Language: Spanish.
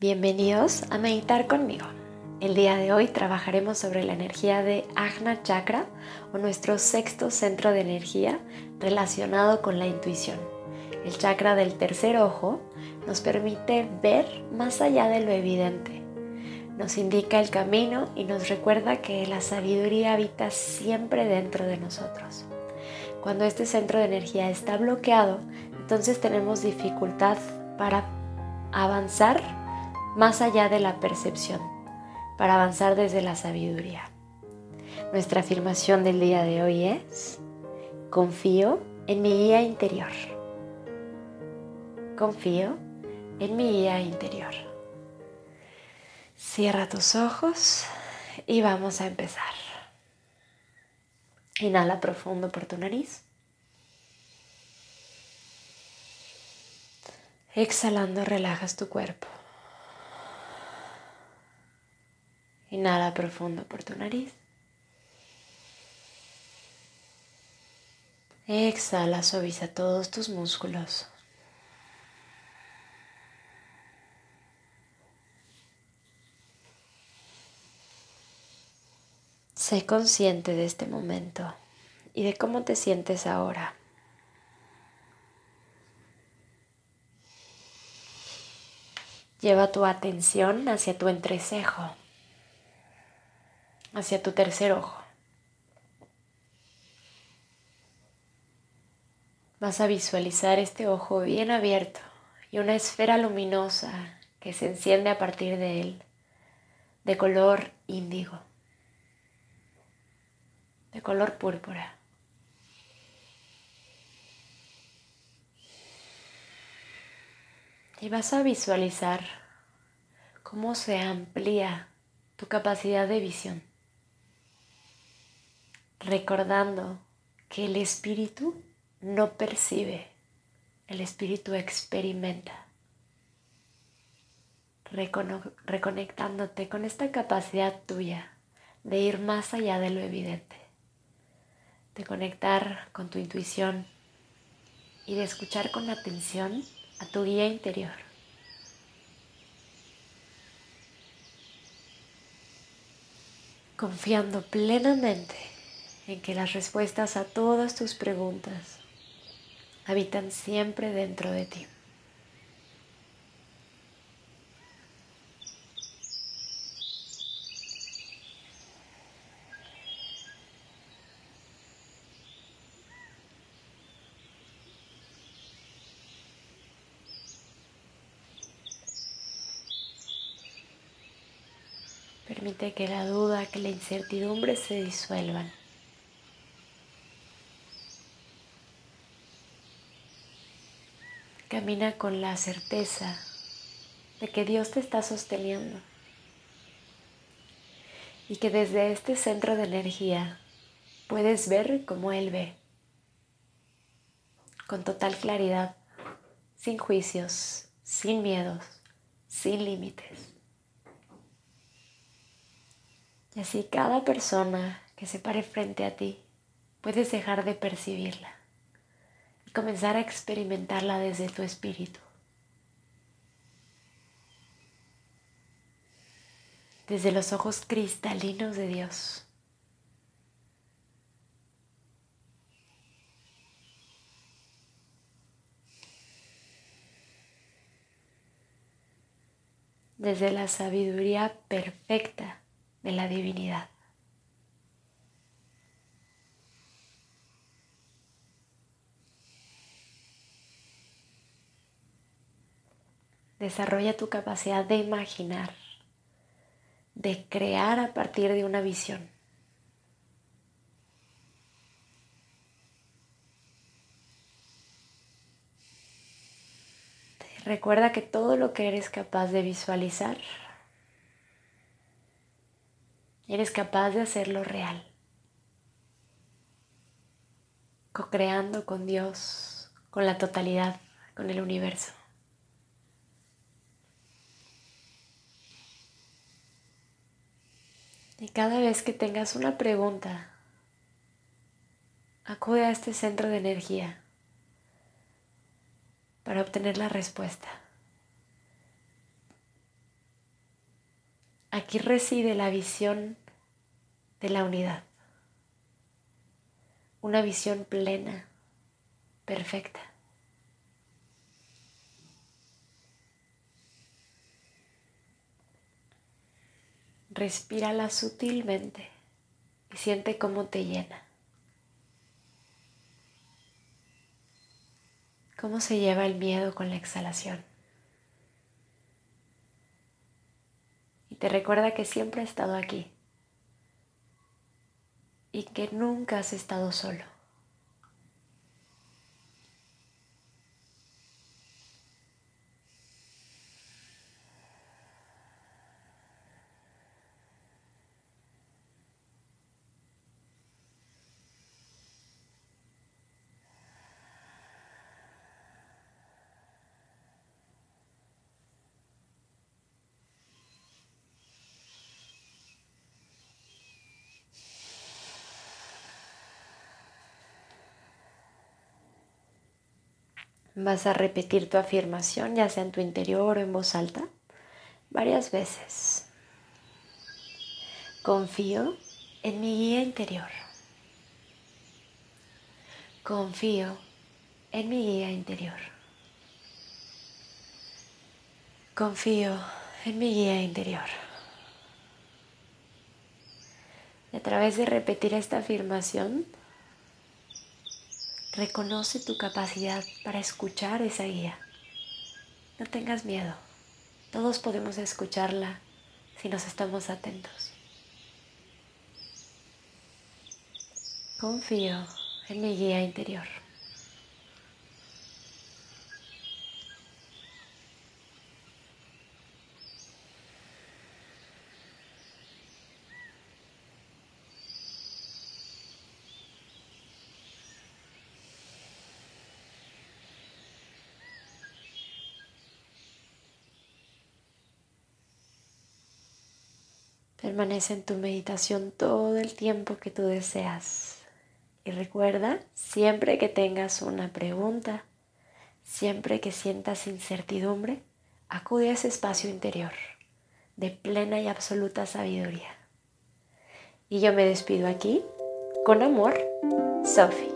Bienvenidos a meditar conmigo. El día de hoy trabajaremos sobre la energía de Ajna Chakra o nuestro sexto centro de energía relacionado con la intuición. El chakra del tercer ojo nos permite ver más allá de lo evidente. Nos indica el camino y nos recuerda que la sabiduría habita siempre dentro de nosotros. Cuando este centro de energía está bloqueado, entonces tenemos dificultad para avanzar más allá de la percepción, para avanzar desde la sabiduría. Nuestra afirmación del día de hoy es, confío en mi guía interior. Confío en mi guía interior. Cierra tus ojos y vamos a empezar. Inhala profundo por tu nariz. Exhalando relajas tu cuerpo. Inhala profundo por tu nariz. Exhala, suaviza todos tus músculos. Sé consciente de este momento y de cómo te sientes ahora. Lleva tu atención hacia tu entrecejo hacia tu tercer ojo. Vas a visualizar este ojo bien abierto y una esfera luminosa que se enciende a partir de él, de color índigo, de color púrpura. Y vas a visualizar cómo se amplía tu capacidad de visión recordando que el espíritu no percibe, el espíritu experimenta, reconectándote con esta capacidad tuya de ir más allá de lo evidente, de conectar con tu intuición y de escuchar con atención a tu guía interior. Confiando plenamente en que las respuestas a todas tus preguntas habitan siempre dentro de ti. Permite que la duda, que la incertidumbre se disuelvan. Camina con la certeza de que Dios te está sosteniendo y que desde este centro de energía puedes ver como Él ve, con total claridad, sin juicios, sin miedos, sin límites. Y así cada persona que se pare frente a ti, puedes dejar de percibirla comenzar a experimentarla desde tu espíritu. Desde los ojos cristalinos de Dios. Desde la sabiduría perfecta de la divinidad. Desarrolla tu capacidad de imaginar, de crear a partir de una visión. Recuerda que todo lo que eres capaz de visualizar, eres capaz de hacerlo real. Co-creando con Dios, con la totalidad, con el universo. Y cada vez que tengas una pregunta, acude a este centro de energía para obtener la respuesta. Aquí reside la visión de la unidad. Una visión plena, perfecta. Respírala sutilmente y siente cómo te llena. Cómo se lleva el miedo con la exhalación. Y te recuerda que siempre ha estado aquí y que nunca has estado solo. Vas a repetir tu afirmación, ya sea en tu interior o en voz alta, varias veces. Confío en mi guía interior. Confío en mi guía interior. Confío en mi guía interior. Y a través de repetir esta afirmación, Reconoce tu capacidad para escuchar esa guía. No tengas miedo. Todos podemos escucharla si nos estamos atentos. Confío en mi guía interior. Permanece en tu meditación todo el tiempo que tú deseas. Y recuerda, siempre que tengas una pregunta, siempre que sientas incertidumbre, acude a ese espacio interior de plena y absoluta sabiduría. Y yo me despido aquí, con amor, Sophie.